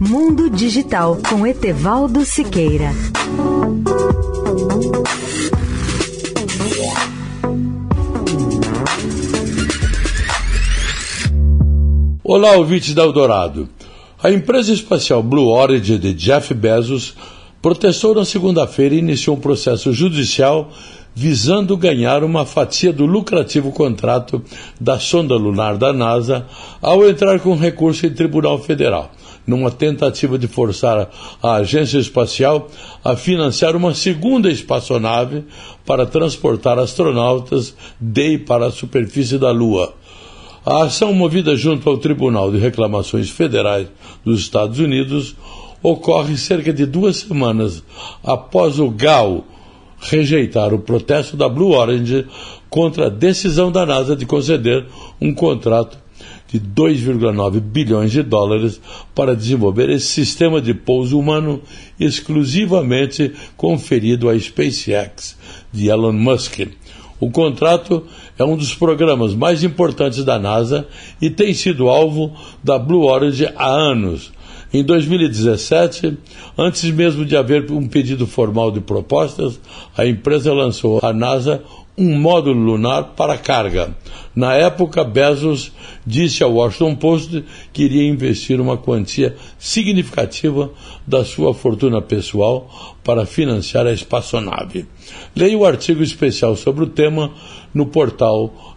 Mundo Digital com Etevaldo Siqueira. Olá, ouvintes da Eldorado. A empresa espacial Blue Origin de Jeff Bezos protestou na segunda-feira e iniciou um processo judicial visando ganhar uma fatia do lucrativo contrato da sonda lunar da NASA ao entrar com recurso em tribunal federal, numa tentativa de forçar a agência espacial a financiar uma segunda espaçonave para transportar astronautas de e para a superfície da Lua. A ação movida junto ao Tribunal de Reclamações Federais dos Estados Unidos ocorre cerca de duas semanas após o GAO rejeitar o protesto da Blue Orange contra a decisão da NASA de conceder um contrato de 2,9 bilhões de dólares para desenvolver esse sistema de pouso humano exclusivamente conferido à SpaceX de Elon Musk. O contrato é um dos programas mais importantes da NASA e tem sido alvo da Blue Origin há anos. Em 2017, antes mesmo de haver um pedido formal de propostas, a empresa lançou à NASA um módulo lunar para carga. Na época, Bezos disse ao Washington Post que iria investir uma quantia significativa da sua fortuna pessoal para financiar a espaçonave. Leia o artigo especial sobre o tema no portal